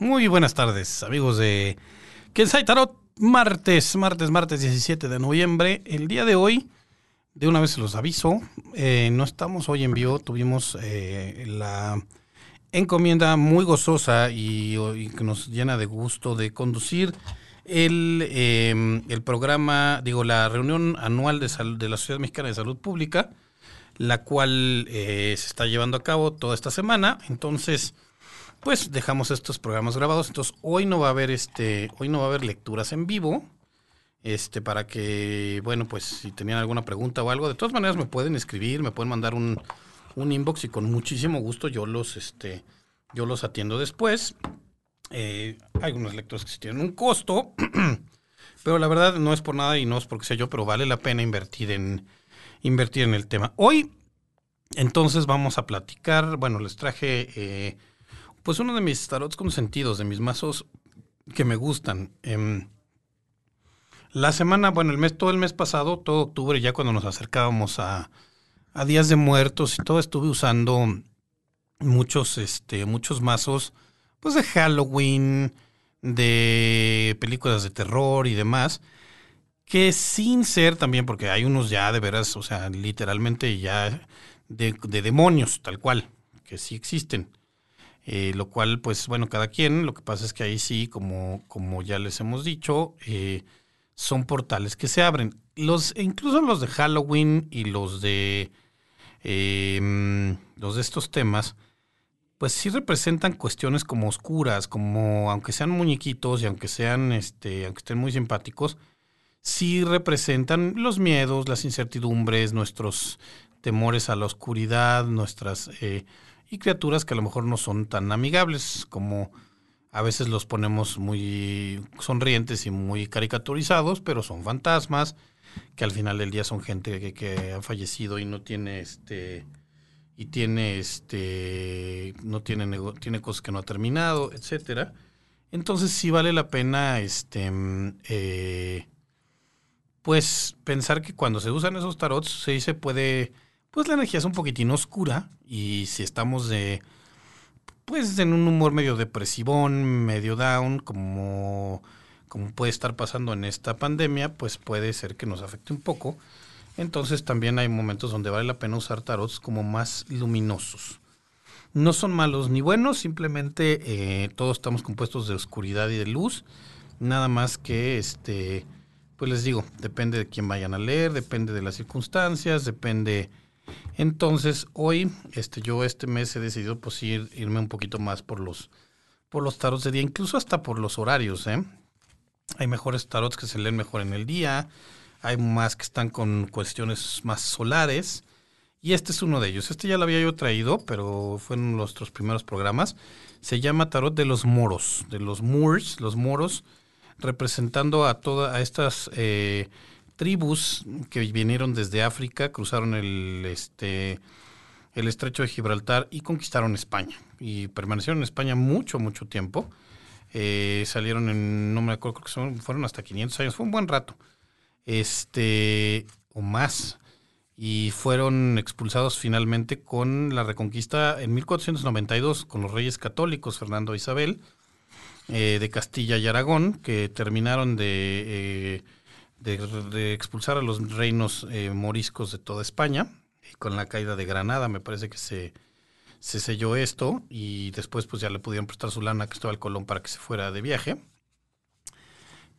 Muy buenas tardes, amigos de Kensai Tarot. Martes, martes, martes 17 de noviembre. El día de hoy, de una vez se los aviso, eh, no estamos hoy en vivo. Tuvimos eh, la encomienda muy gozosa y, que nos llena de gusto de conducir el, eh, el programa, digo, la reunión anual de, sal- de la Sociedad Mexicana de Salud Pública, la cual eh, se está llevando a cabo toda esta semana. Entonces, pues dejamos estos programas grabados. Entonces, hoy no va a haber este, hoy no va a haber lecturas en vivo. Este, para que, bueno, pues si tenían alguna pregunta o algo, de todas maneras me pueden escribir, me pueden mandar un, un inbox y con muchísimo gusto yo los, este, yo los atiendo después. Eh, hay unas lecturas que sí tienen un costo, pero la verdad no es por nada y no es porque sea yo, pero vale la pena invertir en, invertir en el tema. Hoy, entonces, vamos a platicar. Bueno, les traje eh, pues uno de mis tarots consentidos, de mis mazos que me gustan. Em, la semana, bueno, el mes, todo el mes pasado, todo octubre, ya cuando nos acercábamos a, a Días de Muertos y todo, estuve usando muchos, este, muchos mazos, pues de Halloween, de películas de terror y demás, que sin ser también, porque hay unos ya de veras, o sea, literalmente ya de, de demonios, tal cual, que sí existen. Eh, lo cual, pues bueno, cada quien, lo que pasa es que ahí sí, como, como ya les hemos dicho, eh, son portales que se abren. Los, incluso los de Halloween y los de eh, los de estos temas, pues sí representan cuestiones como oscuras, como aunque sean muñequitos y aunque sean, este, aunque estén muy simpáticos, sí representan los miedos, las incertidumbres, nuestros temores a la oscuridad, nuestras y criaturas que a lo mejor no son tan amigables como a veces los ponemos muy sonrientes y muy caricaturizados, pero son fantasmas que al final del día son gente que, ha fallecido y no tiene este y tiene este no tiene tiene cosas que no ha terminado, etcétera. Entonces sí vale la pena este eh, pues pensar que cuando se usan esos tarots sí se puede pues la energía es un poquitín oscura y si estamos de pues en un humor medio depresivón, medio down, como, como puede estar pasando en esta pandemia, pues puede ser que nos afecte un poco. Entonces también hay momentos donde vale la pena usar tarots como más luminosos. No son malos ni buenos, simplemente eh, todos estamos compuestos de oscuridad y de luz. Nada más que, este, pues les digo, depende de quién vayan a leer, depende de las circunstancias, depende entonces, hoy, este, yo este mes he decidido pues ir, irme un poquito más por los, por los tarots de día, incluso hasta por los horarios, ¿eh? Hay mejores tarots que se leen mejor en el día, hay más que están con cuestiones más solares, y este es uno de ellos. Este ya lo había yo traído, pero fue en nuestros primeros programas. Se llama Tarot de los Moros, de los Moors, los moros, representando a todas estas eh, tribus que vinieron desde África, cruzaron el, este, el estrecho de Gibraltar y conquistaron España. Y permanecieron en España mucho, mucho tiempo. Eh, salieron en, no me acuerdo, creo que son- fueron hasta 500 años, fue un buen rato. Este, o más. Y fueron expulsados finalmente con la reconquista en 1492 con los reyes católicos, Fernando e Isabel, eh, de Castilla y Aragón, que terminaron de... eh, de, expulsar a los reinos eh, moriscos de toda España. Y con la caída de Granada me parece que se, se selló esto y después pues ya le pudieron prestar su lana a Cristóbal Colón para que se fuera de viaje.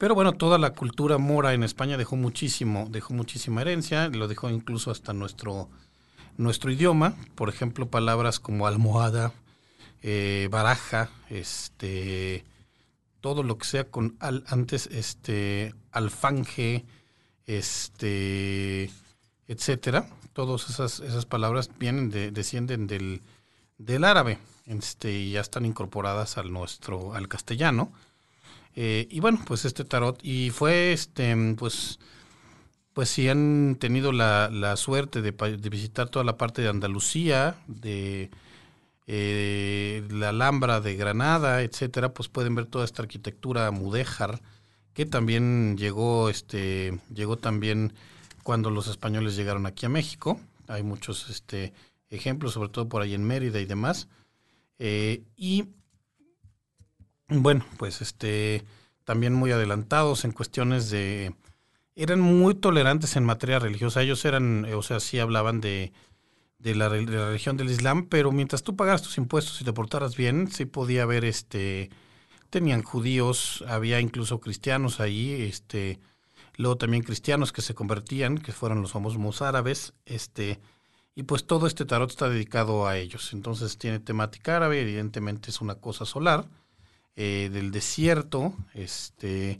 Pero bueno, toda la cultura mora en España dejó muchísimo, dejó muchísima herencia, lo dejó incluso hasta nuestro, nuestro idioma. Por ejemplo, palabras como almohada, eh, baraja, este, todo lo que sea con al, antes, este, alfanje, este, etcétera. Todas esas, esas palabras vienen de, descienden del, del árabe, este, y ya están incorporadas al nuestro, al castellano. Eh, y bueno, pues este tarot, y fue este, pues, pues si han tenido la, la suerte de, visitar toda la parte de Andalucía, de eh, la Alhambra de Granada, etcétera, pues pueden ver toda esta arquitectura mudéjar que también llegó, este, llegó también cuando los españoles llegaron aquí a México. Hay muchos este, ejemplos, sobre todo por ahí en Mérida y demás. Eh, y bueno, pues este, también muy adelantados en cuestiones de, eran muy tolerantes en materia religiosa. Ellos eran, o sea, sí hablaban de, de, la, de la religión del Islam, pero mientras tú pagaras tus impuestos y te portaras bien, sí podía haber, este, tenían judíos, había incluso cristianos ahí, este, luego también cristianos que se convertían, que fueron los famosos árabes, este, y pues todo este tarot está dedicado a ellos. Entonces tiene temática árabe, evidentemente es una cosa solar, eh, del desierto, este,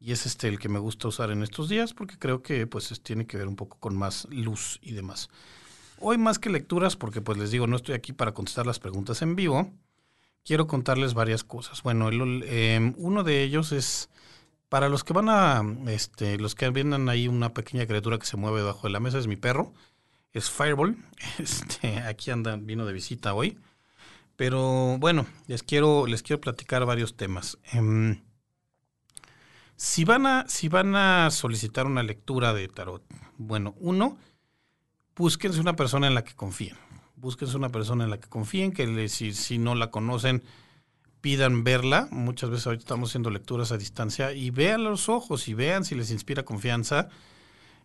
y es este el que me gusta usar en estos días porque creo que pues tiene que ver un poco con más luz y demás. Hoy más que lecturas, porque pues les digo, no estoy aquí para contestar las preguntas en vivo, quiero contarles varias cosas. Bueno, em, uno de ellos es para los que van a, este, los que vienen ahí una pequeña criatura que se mueve debajo de la mesa, es mi perro, es Fireball. Este, aquí anda, vino de visita hoy. Pero bueno, les quiero, les quiero platicar varios temas. Em, si, van a, si van a solicitar una lectura de tarot, bueno, uno, búsquense una persona en la que confíen. Búsquense una persona en la que confíen, que si, si no la conocen, pidan verla. Muchas veces ahorita estamos haciendo lecturas a distancia y vean los ojos y vean si les inspira confianza.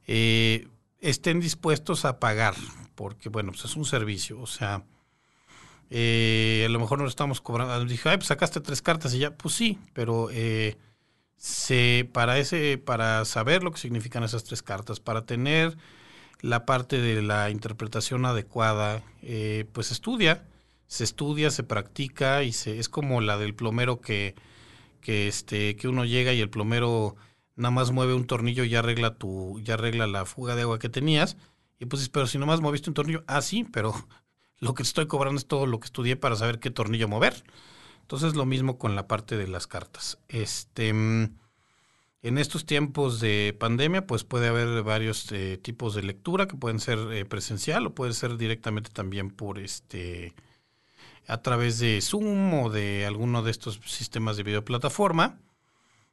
Eh, estén dispuestos a pagar, porque bueno, pues es un servicio. O sea, eh, a lo mejor no lo estamos cobrando. Dije, ay, pues sacaste tres cartas y ya. Pues sí, pero eh, se, para, ese, para saber lo que significan esas tres cartas, para tener la parte de la interpretación adecuada, eh, pues estudia, se estudia, se practica y se, es como la del plomero que, que, este, que uno llega y el plomero nada más mueve un tornillo y arregla, tu, ya arregla la fuga de agua que tenías. Y pues, pero si nomás moviste un tornillo, ah, sí, pero lo que estoy cobrando es todo lo que estudié para saber qué tornillo mover. Entonces, lo mismo con la parte de las cartas. Este. En estos tiempos de pandemia, pues puede haber varios eh, tipos de lectura que pueden ser eh, presencial o puede ser directamente también por este a través de Zoom o de alguno de estos sistemas de videoplataforma.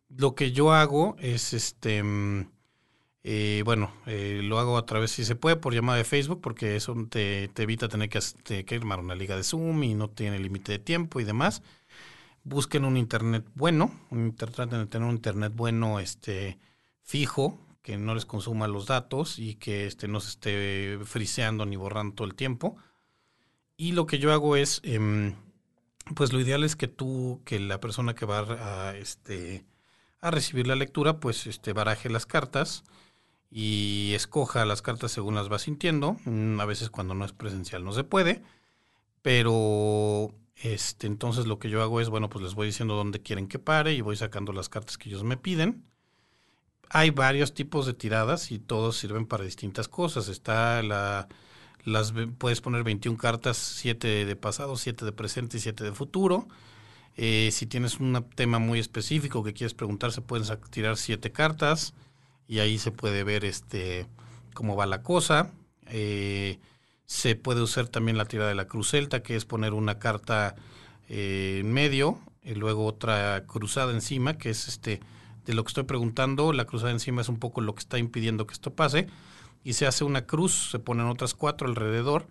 Lo que yo hago es este mm, eh, bueno, lo hago a través, si se puede, por llamada de Facebook, porque eso te, evita tener que, que armar una liga de Zoom y no tiene límite de tiempo y demás busquen un internet bueno, traten de tener un internet bueno, este, fijo, que no les consuma los datos y que este, no se esté friseando ni borrando todo el tiempo. Y lo que yo hago es, em, pues lo ideal es que tú, que la persona que va a, este, a recibir la lectura, pues este, baraje las cartas y escoja las cartas según las va sintiendo. Mm, a veces cuando no es presencial no se puede, pero este, entonces lo que yo hago es, bueno, pues les voy diciendo dónde quieren que pare y voy sacando las cartas que ellos me piden. Hay varios tipos de tiradas y todos sirven para distintas cosas. Está la las puedes poner 21 cartas, 7 de pasado, 7 de presente y 7 de futuro. Eh, si tienes un tema muy específico que quieres preguntar, se pueden tirar 7 cartas y ahí se puede ver este cómo va la cosa. Eh, se puede usar también la tirada de la cruz celta, que es poner una carta eh, en medio y luego otra cruzada encima, que es este de lo que estoy preguntando. La cruzada encima es un poco lo que está impidiendo que esto pase. Y se hace una cruz, se ponen otras cuatro alrededor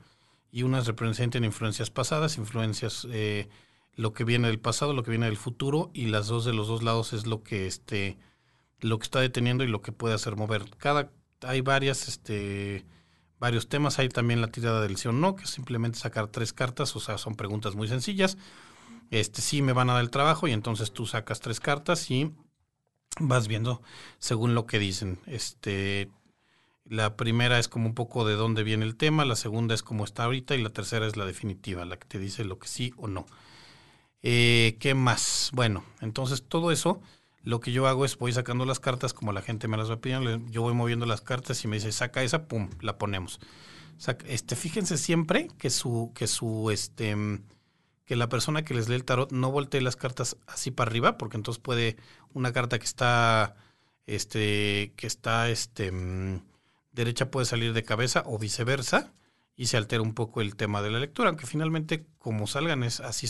y unas representan influencias pasadas, influencias eh, lo que viene del pasado, lo que viene del futuro y las dos de los dos lados es lo que este lo que está deteniendo y lo que puede hacer mover. Cada hay varias este varios temas. Hay también la tirada del sí o no, que es simplemente sacar tres cartas, o sea, son preguntas muy sencillas. Este sí me van a dar el trabajo y entonces tú sacas tres cartas y vas viendo según lo que dicen. Este la primera es como un poco de dónde viene el tema, la segunda es cómo está ahorita y la tercera es la definitiva, la que te dice lo que sí o no. Eh, ¿Qué más? Bueno, entonces todo eso lo que yo hago es voy sacando las cartas como la gente me las va pidiendo, yo voy moviendo las cartas y me dice, saca esa, pum, la ponemos. este, fíjense siempre que su, que su, este, que la persona que les lee el tarot no voltee las cartas así para arriba, porque entonces puede una carta que está, este, que está, este, derecha puede salir de cabeza o viceversa y se altera un poco el tema de la lectura, aunque finalmente como salgan es así,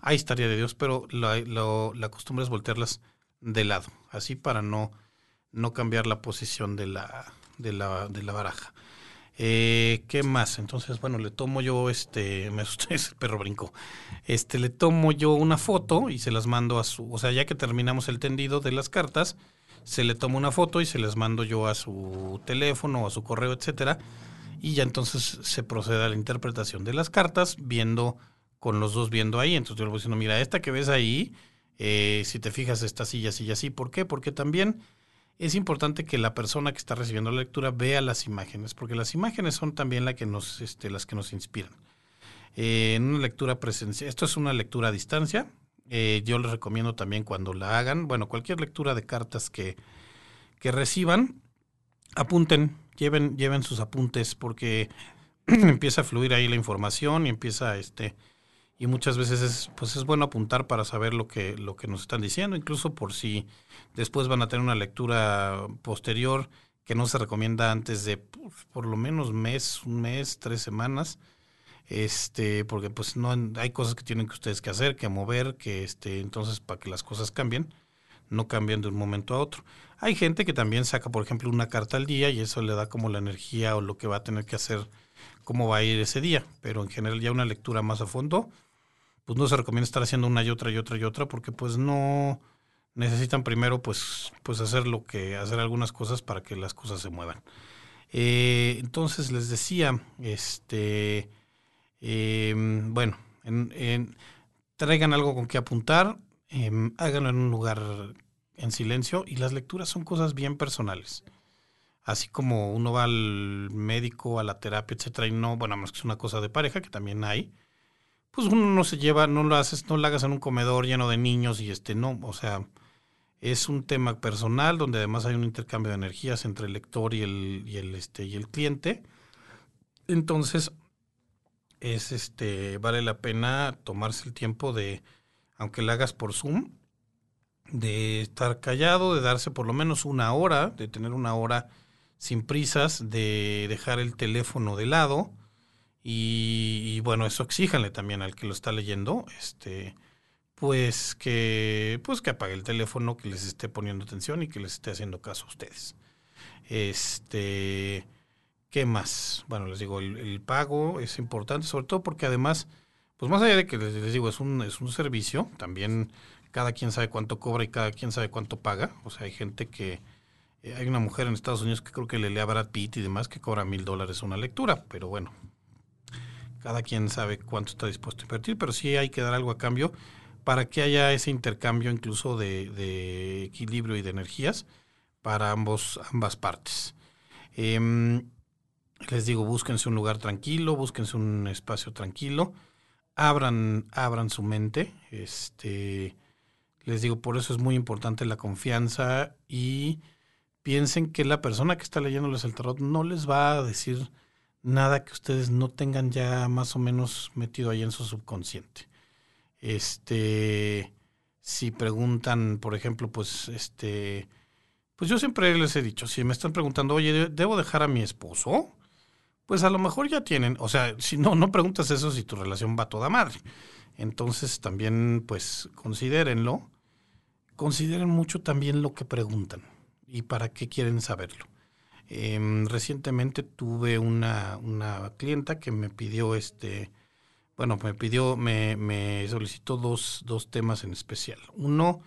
ahí estaría de Dios, pero la, la costumbre es voltearlas de lado, así para no, no cambiar la posición de la, de la, de la baraja. Eh, ¿Qué más? Entonces, bueno, le tomo yo, este, me asusté, ese perro brinco. Este, le tomo yo una foto y se las mando a su, o sea, ya que terminamos el tendido de las cartas, se le toma una foto y se les mando yo a su teléfono, a su correo, etcétera, y ya entonces se procede a la interpretación de las cartas, viendo, con los dos viendo ahí. Entonces yo le voy diciendo, mira, esta que ves ahí, eh, si te fijas, está así y así y así. ¿Por qué? Porque también es importante que la persona que está recibiendo la lectura vea las imágenes, porque las imágenes son también la que nos, este, las que nos inspiran. Eh, en una lectura presencial, esto es una lectura a distancia, eh, yo les recomiendo también cuando la hagan, bueno, cualquier lectura de cartas que, reciban, apunten, lleven, lleven sus apuntes, porque empieza a fluir ahí la información y empieza este y muchas veces es pues es bueno apuntar para saber lo que lo que nos están diciendo incluso por si después van a tener una lectura posterior que no se recomienda antes de pues, por lo menos mes un mes tres semanas este porque pues no hay cosas que tienen que ustedes que hacer que mover que este entonces para que las cosas cambien no cambian de un momento a otro. Hay gente que también saca por ejemplo una carta al día y eso le da como la energía o lo que va a tener que hacer cómo va a ir ese día pero en general ya una lectura más a fondo pues no se recomienda estar haciendo una y otra y otra y otra porque pues no necesitan primero pues pues hacer lo que hacer algunas cosas para que las cosas se muevan. Eh, entonces les decía este em, bueno en, traigan algo con que apuntar em, háganlo en un lugar en silencio y las lecturas son cosas bien personales. Así como uno va al médico a la terapia etcétera y no bueno más que es una cosa de pareja que también hay pues uno no se lleva, no lo haces, no lo hagas en un comedor lleno de niños y este no, o sea, es un tema personal donde además hay un intercambio de energías entre el lector y el, y el este y el cliente. Entonces, es este, vale la pena tomarse el tiempo de, aunque lo hagas por Zoom, de estar callado, de darse por lo menos una hora, de tener una hora sin prisas, de dejar el teléfono de lado y, bueno, eso exíjanle también al que lo está leyendo, este, pues que, pues que apague el teléfono, que les esté poniendo atención y que les esté haciendo caso a ustedes. Este, ¿qué más? Bueno, les digo, el, pago es importante, sobre todo porque además, pues más allá de que les, digo, es un, es un servicio, también cada quien sabe cuánto cobra y cada quien sabe cuánto paga. O sea, hay gente que, eh, hay una mujer en Estados Unidos que creo que le lee a Brad Pitt y demás que cobra mil dólares una lectura, pero bueno, cada quien sabe cuánto está dispuesto a invertir, pero sí hay que dar algo a cambio para que haya ese intercambio incluso de, equilibrio y de energías para ambos, ambas partes. Em, les digo, búsquense un lugar tranquilo, búsquense un espacio tranquilo, abran, abran su mente. Este, les digo, por eso es muy importante la confianza y piensen que la persona que está leyéndoles el tarot no les va a decir nada que ustedes no tengan ya más o menos metido ahí en su subconsciente. Este, si preguntan, por ejemplo, pues, este, pues yo siempre les he dicho, si me están preguntando, oye, ¿debo dejar a mi esposo? Pues a lo mejor ya tienen, o sea, si no, no preguntas eso si tu relación va toda madre. Entonces también, pues, considérenlo. Consideren mucho también lo que preguntan y para qué quieren saberlo. Em, recientemente tuve una, una, clienta que me pidió este, bueno, me pidió, me, me solicitó dos, dos, temas en especial. Uno,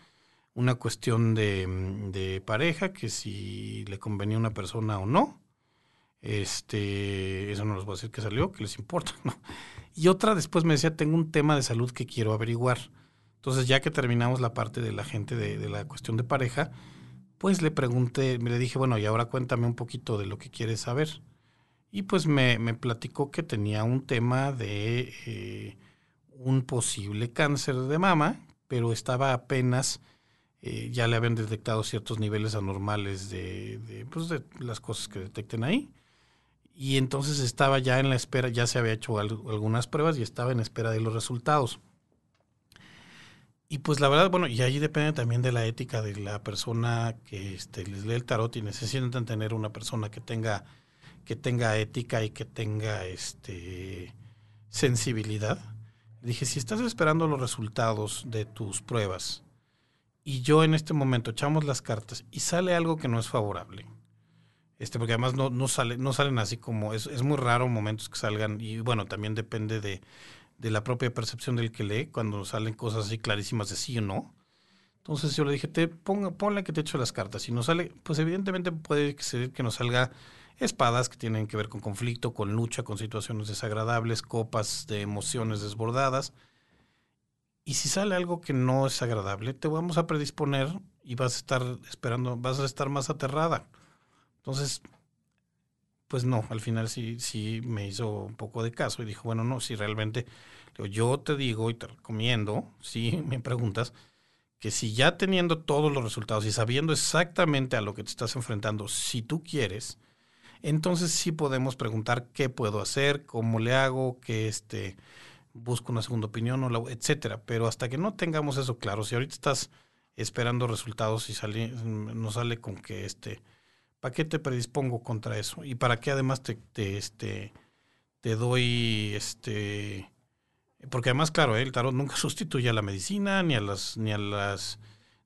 una cuestión de, de, pareja, que si le convenía una persona o no. Este, eso no les voy a decir que salió, que les importa, ¿no? Y otra después me decía, tengo un tema de salud que quiero averiguar. Entonces, ya que terminamos la parte de la gente de la cuestión de pareja, pues le pregunté, le dije, bueno, y ahora cuéntame un poquito de lo que quieres saber. Y pues me, me platicó que tenía un tema de eh, un posible cáncer de mama, pero estaba apenas, eh, ya le habían detectado ciertos niveles anormales de, pues de las cosas que detecten ahí. Y entonces estaba ya en la espera, ya se había hecho algunas pruebas y estaba en espera de los resultados. Y pues la verdad, bueno, y ahí depende también de la ética de la persona que este, les lee el tarot y necesitan tener una persona que tenga, que tenga ética y que tenga este sensibilidad. dije, si estás esperando los resultados de tus pruebas y yo en este momento echamos las cartas y sale algo que no es favorable, Este, porque además no, no, sale, no salen así como, es, es muy raro momentos que salgan, y bueno, también depende de, de la propia percepción del que lee, cuando salen cosas así clarísimas de sí o no. Entonces yo le dije, te ponga, ponle que te echo las cartas. Si no sale, pues evidentemente puede ser que nos salga espadas que tienen que ver con conflicto, con lucha, con situaciones desagradables, copas de emociones desbordadas. Y si sale algo que no es agradable, te vamos a predisponer y vas a estar esperando, vas a estar más aterrada. Entonces, pues no, al final sí, sí me hizo un poco de caso y dijo, bueno, no, si realmente yo te digo y te recomiendo, si me preguntas, que si ya teniendo todos los resultados y sabiendo exactamente a lo que te estás enfrentando, si tú quieres, entonces sí podemos preguntar qué puedo hacer, cómo le hago, que este busco una segunda opinión, etcétera. Pero hasta que no tengamos eso claro, si ahorita estás esperando resultados y sale, no sale con que este ¿Para qué te predispongo contra eso? ¿Y para qué además te, este, te doy, este, porque además, claro, ¿eh? el tarot nunca sustituye a la medicina, ni a las, ni a las,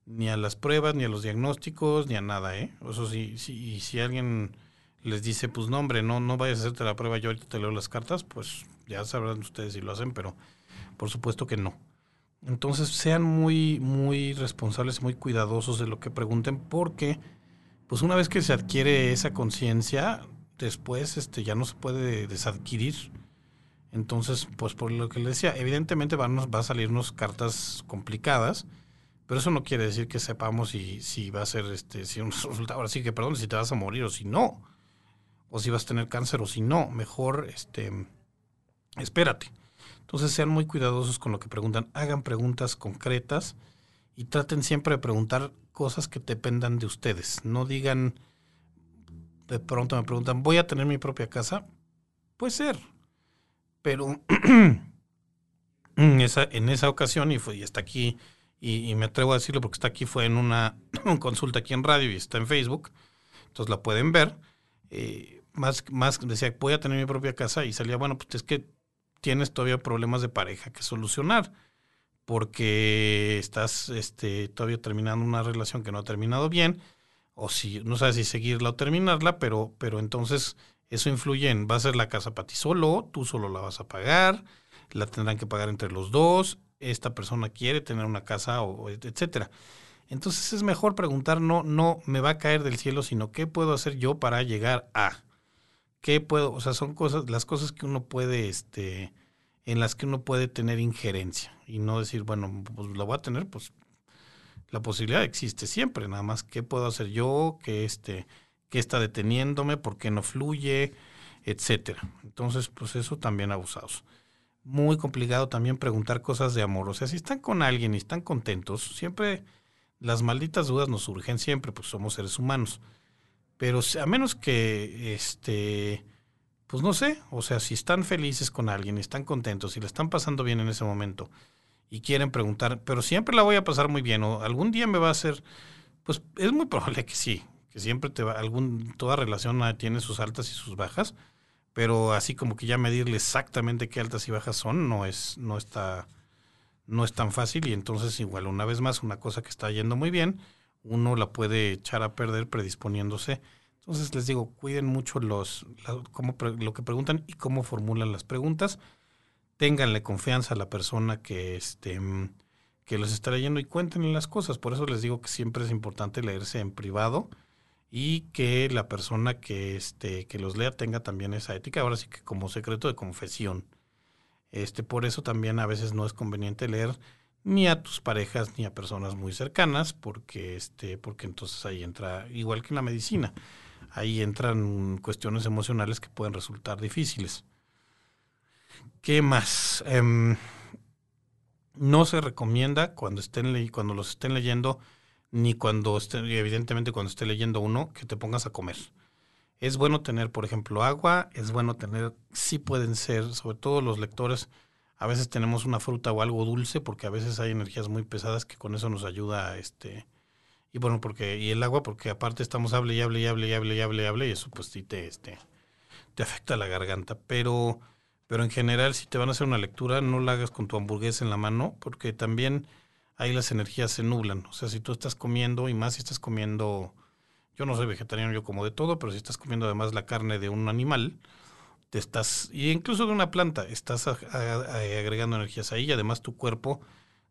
ni a las pruebas, ni a los diagnósticos, ni a nada, ¿eh? Sí, sí, y si alguien les dice, pues no, hombre, no, no vayas a hacerte la prueba, yo ahorita te leo las cartas, pues ya sabrán ustedes si lo hacen, pero por supuesto que no. Entonces sean muy, muy responsables, muy cuidadosos de lo que pregunten, porque pues una vez que se adquiere esa conciencia, después este, ya no se puede desadquirir. Entonces, pues por lo que le decía, evidentemente van, va a salirnos cartas complicadas, pero eso no quiere decir que sepamos si, si va a ser este, si un resultado, ahora sí que perdón, si te vas a morir o si no, o si vas a tener cáncer o si no, mejor este, espérate. Entonces sean muy cuidadosos con lo que preguntan, hagan preguntas concretas y traten siempre de preguntar cosas que dependan de ustedes. No digan, de pronto me preguntan, ¿voy a tener mi propia casa? Puede ser, pero en, esa, en esa ocasión, y, fue, y está aquí, y, me atrevo a decirlo porque está aquí, fue en una consulta aquí en radio y está en Facebook, entonces la pueden ver. Eh, más, más decía, voy a tener mi propia casa y salía, bueno, pues es que tienes todavía problemas de pareja que solucionar porque estás este, todavía terminando una relación que no ha terminado bien, o si no sabes si seguirla o terminarla, pero, pero entonces eso influye en, va a ser la casa para ti solo, tú solo la vas a pagar, la tendrán que pagar entre los dos, esta persona quiere tener una casa, o, etcétera. Entonces es mejor preguntar, no, no me va a caer del cielo, sino qué puedo hacer yo para llegar a. ¿Qué puedo? O sea, son cosas, las cosas que uno puede, este, en las que uno puede tener injerencia y no decir, bueno, pues lo voy a tener, pues la posibilidad existe siempre, nada más qué puedo hacer yo, qué este, qué está deteniéndome, por qué no fluye, etcétera. Entonces, pues eso también abusados. Muy complicado también preguntar cosas de amor. O sea, si están con alguien y están contentos, siempre las malditas dudas nos surgen siempre, pues somos seres humanos. Pero a menos que este pues no sé, o sea, si están felices con alguien, están contentos, si le están pasando bien en ese momento y quieren preguntar, pero siempre la voy a pasar muy bien o algún día me va a hacer, pues es muy probable que sí, que siempre te va, algún, toda relación tiene sus altas y sus bajas, pero así como que ya medirle exactamente qué altas y bajas son, no es, no está, no es tan fácil y entonces igual una vez más una cosa que está yendo muy bien, uno la puede echar a perder predisponiéndose entonces les digo, cuiden mucho los, lo que preguntan y cómo formulan las preguntas. Ténganle confianza a la persona que, este, que los está leyendo y cuéntenle las cosas. Por eso les digo que siempre es importante leerse en privado y que la persona que, este, que los lea tenga también esa ética. Ahora sí que como secreto de confesión. Este, por eso también a veces no es conveniente leer ni a tus parejas ni a personas muy cercanas, porque, este, porque entonces ahí entra, igual que en la medicina ahí entran cuestiones emocionales que pueden resultar difíciles. ¿Qué más? Em, no se recomienda cuando estén cuando los estén leyendo, ni cuando estén, evidentemente cuando esté leyendo uno, que te pongas a comer. Es bueno tener, por ejemplo, agua, es bueno tener, sí pueden ser, sobre todo los lectores, a veces tenemos una fruta o algo dulce, porque a veces hay energías muy pesadas que con eso nos ayuda a este, y bueno, porque, y el agua, porque aparte estamos hable y hable y hable y hable y hable y hable, y eso pues sí te, este, te afecta la garganta. Pero, pero en general, si te van a hacer una lectura, no la hagas con tu hamburguesa en la mano, porque también ahí las energías se nublan. O sea, si tú estás comiendo, y más si estás comiendo Yo no soy vegetariano, yo como de todo, pero si estás comiendo además la carne de un animal, te estás, y incluso de una planta, estás agregando energías ahí y además tu cuerpo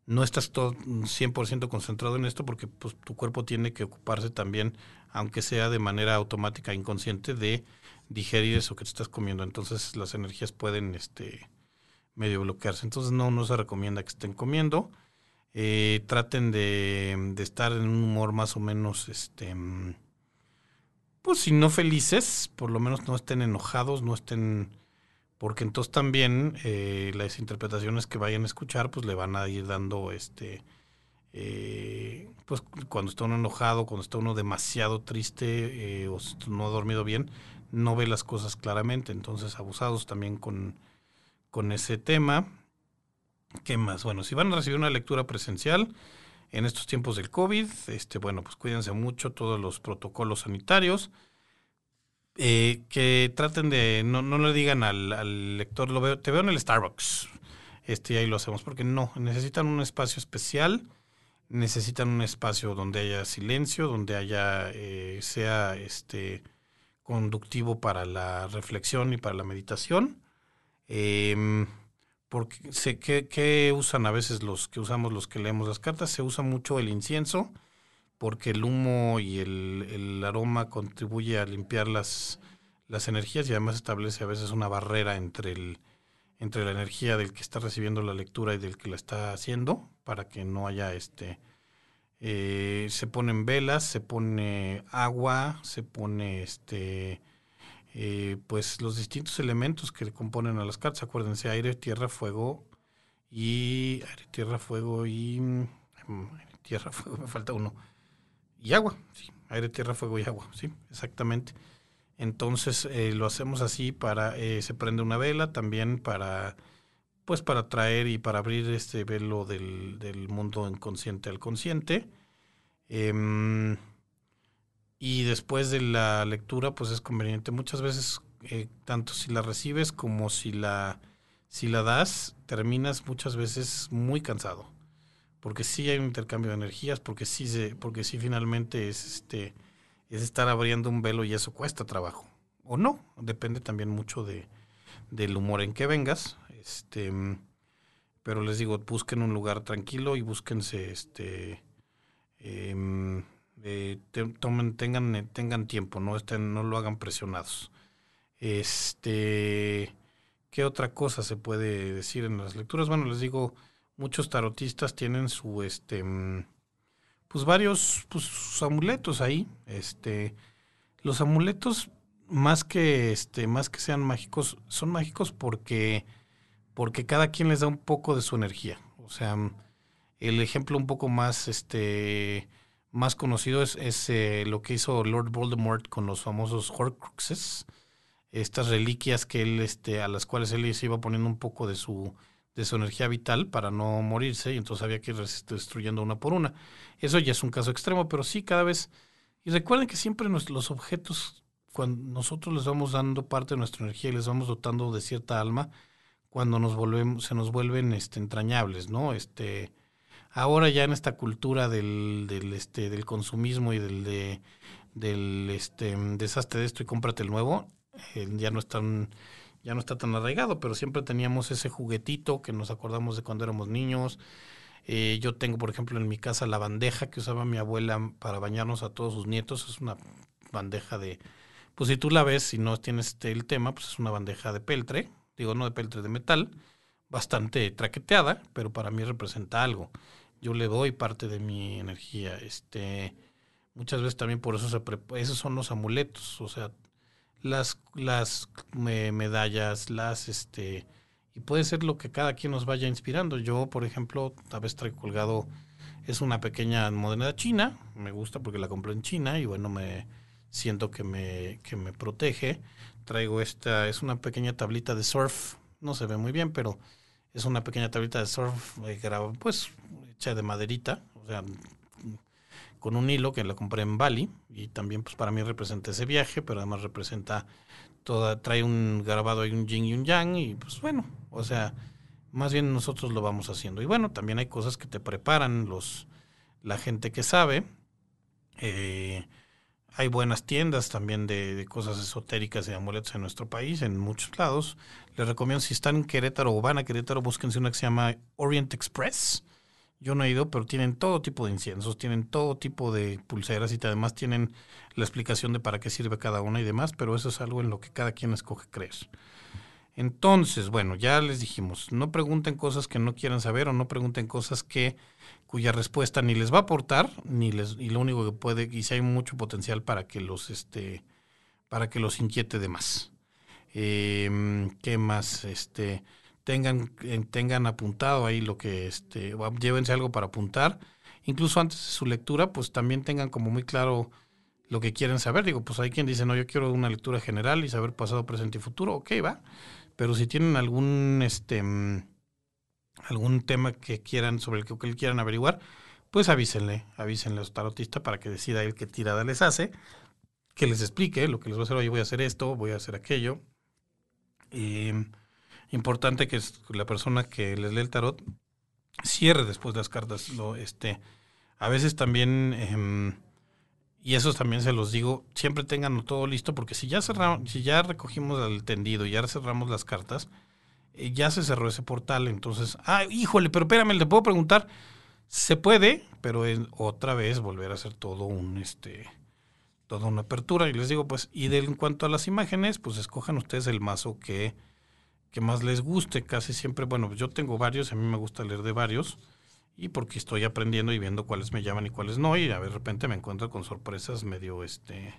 no estás todo 100% concentrado en esto porque pues, tu cuerpo tiene que ocuparse también, aunque sea de manera automática, inconsciente, de digerir eso que te estás comiendo. Entonces las energías pueden este, medio bloquearse. Entonces no, no se recomienda que estén comiendo. Eh, traten de, de, estar en un humor más o menos, este, pues si no felices, por lo menos no estén enojados, no estén porque entonces también eh, las interpretaciones que vayan a escuchar pues le van a ir dando este eh, pues cuando está uno enojado cuando está uno demasiado triste eh, o no ha dormido bien no ve las cosas claramente. Entonces abusados también con, con ese tema. Qué más bueno si van a recibir una lectura presencial en estos tiempos del covid este bueno pues cuídense mucho todos los protocolos sanitarios eh, que traten de, no, no le digan al, lector, lo veo, te veo en el Starbucks, este, ahí lo hacemos, porque no, necesitan un espacio especial, necesitan un espacio donde haya silencio, donde haya, eh, sea este, conductivo para la reflexión y para la meditación. Em, porque sé que, que, usan a veces los que usamos los que leemos las cartas, se usa mucho el incienso porque el humo y el, aroma contribuye a limpiar las, las energías y además establece a veces una barrera entre, el, entre la energía del que está recibiendo la lectura y del que la está haciendo para que no haya este... Eh, se ponen velas, se pone agua, se pone este... Eh, pues los distintos elementos que componen a las cartas, acuérdense, aire, tierra, fuego y aire, tierra, fuego y mm, tierra, fuego, me falta uno y agua, sí, aire, tierra, fuego y agua, sí, exactamente. Entonces eh, lo hacemos así para, eh, se prende una vela también para, pues para traer y para abrir este velo del, del mundo inconsciente al consciente. Em, y después de la lectura, pues es conveniente. Muchas veces, eh, tanto si la recibes como si la, si la das, terminas muchas veces muy cansado porque sí hay un intercambio de energías, porque sí, se, porque sí finalmente es, este, es estar abriendo un velo y eso cuesta trabajo. O no, depende también mucho de, del humor en que vengas. Este, pero les digo, busquen un lugar tranquilo y búsquense, este, em, eh, tomen, tengan, tengan tiempo, no estén, no lo hagan presionados. Este, ¿qué otra cosa se puede decir en las lecturas? Bueno, les digo, muchos tarotistas tienen su este mm, pues varios pues sus amuletos ahí este los amuletos más que este más que sean mágicos son mágicos porque porque cada quien les da un poco de su energía. O sea el ejemplo un poco más este más conocido es, es eh, lo que hizo Lord Voldemort con los famosos Horcruxes estas reliquias que él este a las cuales él se iba poniendo un poco de su de su energía vital para no morirse y entonces había que ir destruyendo una por una. Eso ya es un caso extremo, pero sí cada vez... Y recuerden que siempre los objetos, cuando nosotros les vamos dando parte de nuestra energía y les vamos dotando de cierta alma, cuando nos volvemos, se nos vuelven este, entrañables, ¿no? Este, ahora ya en esta cultura del, del, este, del consumismo y del, de, del este, desastre de esto y cómprate el nuevo, eh, ya no están ya no está tan arraigado, pero siempre teníamos ese juguetito que nos acordamos de cuando éramos niños. Eh, yo tengo, por ejemplo, en mi casa la bandeja que usaba mi abuela para bañarnos a todos sus nietos. Es una bandeja de, pues si tú la ves, si no tienes este, el tema, pues es una bandeja de peltre, digo no de peltre, de metal, bastante traqueteada, pero para mí representa algo. Yo le doy parte de mi energía. Este, muchas veces también por eso se esos son los amuletos, o sea, las, las medallas, las, este, y puede ser lo que cada quien nos vaya inspirando. Yo, por ejemplo, tal vez traigo colgado, es una pequeña moneda china, me gusta porque la compré en China y bueno, me siento que me, que me protege. Traigo esta, es una pequeña tablita de surf, no se ve muy bien, pero es una pequeña tablita de surf, eh, pues hecha de maderita, o sea, con un hilo que la compré en Bali y también pues para mí representa ese viaje, pero además representa toda, trae un grabado ahí un yin y un yang y pues bueno, o sea, más bien nosotros lo vamos haciendo. Y bueno, también hay cosas que te preparan los, la gente que sabe. Eh, hay buenas tiendas también de, cosas esotéricas y amuletos en nuestro país, en muchos lados. Les recomiendo, si están en Querétaro o van a Querétaro, búsquense una que se llama Orient Express. Yo no he ido, pero tienen todo tipo de inciensos, tienen todo tipo de pulseras y además tienen la explicación de para qué sirve cada una y demás, pero eso es algo en lo que cada quien escoge creer. Entonces, bueno, ya les dijimos, no pregunten cosas que no quieran saber o no pregunten cosas que cuya respuesta ni les va a aportar, ni les, y lo único que puede, y si hay mucho potencial para que los este, para que los inquiete de más. Em, ¿Qué más? Este, tengan, eh, tengan apuntado ahí lo que, este, llévense algo para apuntar. Incluso antes de su lectura, pues también tengan como muy claro lo que quieren saber. Digo, pues hay quien dice, no, yo quiero una lectura general y saber pasado, presente y futuro. Ok, va. Pero si tienen algún, este, mm, algún tema que quieran, sobre el que, quieran averiguar, pues avísenle, avísenle a los tarotistas para que decida él qué tirada les hace, que les explique lo que les va a hacer, oye, voy a hacer esto, voy a hacer aquello. Em, importante que la persona que les lee el tarot cierre después las cartas. Lo, este, a veces también, em, y eso también se los digo, siempre tengan todo listo, porque si ya cerramos, si ya recogimos el tendido, ya cerramos las cartas, eh, ya se cerró ese portal, entonces, ah, híjole, pero espérame, le puedo preguntar, se puede, pero es otra vez volver a hacer todo un, este, toda una apertura, y les digo, pues, y de, en cuanto a las imágenes, pues escojan ustedes el mazo que, que más les guste, casi siempre, bueno, yo tengo varios, a mí me gusta leer de varios, y porque estoy aprendiendo y viendo cuáles me llaman y cuáles no, y de repente me encuentro con sorpresas medio, este,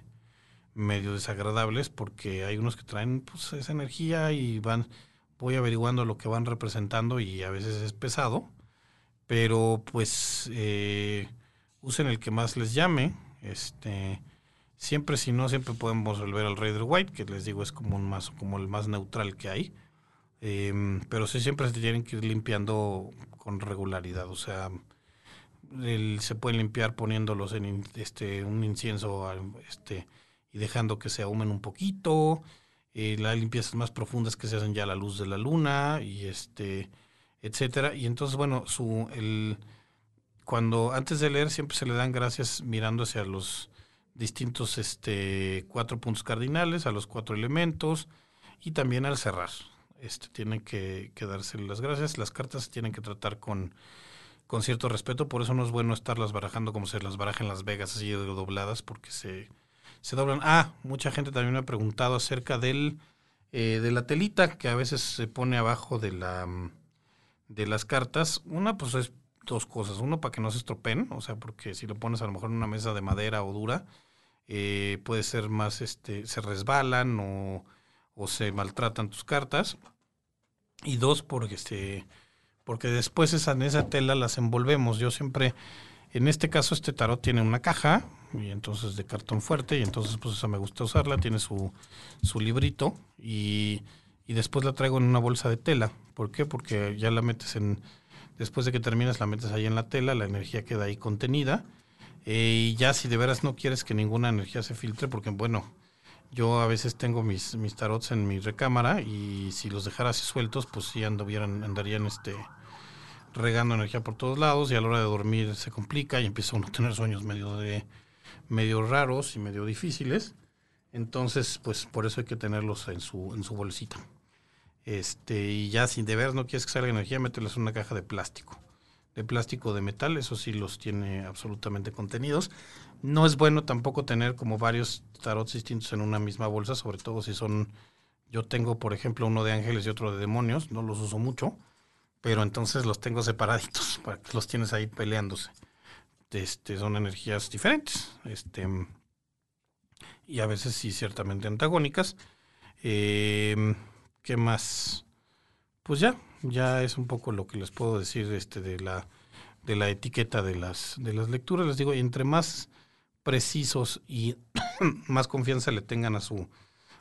medio desagradables, porque hay unos que traen, pues, esa energía y van voy averiguando lo que van representando y a veces es pesado, pero pues eh, usen el que más les llame. Este, siempre, si no, siempre podemos volver al Raider White, que les digo es como, un más, como el más neutral que hay. Em, pero sí, siempre se tienen que ir limpiando con regularidad. O sea, se pueden limpiar poniéndolos en este, un incienso este, y dejando que se ahumen un poquito eh, las limpiezas más profundas que se hacen ya a la luz de la luna y este etcétera y entonces bueno su el cuando antes de leer siempre se le dan gracias mirando hacia los distintos este cuatro puntos cardinales a los cuatro elementos y también al cerrar este tienen que, que darse las gracias las cartas se tienen que tratar con con cierto respeto por eso no es bueno estarlas barajando como se las baraja en Las Vegas así dobladas porque se se doblan. Ah, mucha gente también me ha preguntado acerca del, eh, de la telita que a veces se pone abajo de, la, de las cartas. Una, pues es dos cosas. Uno, para que no se estropeen, o sea, porque si lo pones a lo mejor en una mesa de madera o dura, eh, puede ser más, este, se resbalan o, o se maltratan tus cartas. Y dos, porque, este, porque después esa, esa tela las envolvemos. Yo siempre, en este caso, este tarot tiene una caja, y entonces de cartón fuerte y entonces pues esa me gusta usarla, tiene su, su librito y, y, después la traigo en una bolsa de tela. ¿Por qué? Porque ya la metes en, después de que terminas la metes ahí en la tela, la energía queda ahí contenida eh, y ya si de veras no quieres que ninguna energía se filtre, porque bueno, yo a veces tengo mis, mis tarots en mi recámara y si los dejara así sueltos, pues sí anduvieran, andarían este regando energía por todos lados y a la hora de dormir se complica y empieza uno a tener sueños medio de medio raros y medio difíciles. Entonces, pues por eso hay que tenerlos en su, en su bolsita. Este, y ya si de veras no quieres que salga energía, mételos en una caja de plástico. De plástico de metal, eso sí los tiene absolutamente contenidos. No es bueno tampoco tener como varios tarots distintos en una misma bolsa, sobre todo si son. Yo tengo, por ejemplo, uno de ángeles y otro de demonios, no los uso mucho, pero entonces los tengo separaditos para que los tienes ahí peleándose este, son energías diferentes. Este, y a veces sí, ciertamente antagónicas. Eh, ¿Qué más? Pues ya, ya es un poco lo que les puedo decir este, de, la, de la etiqueta de las, de las lecturas. Les digo, y entre más precisos y más confianza le tengan a su,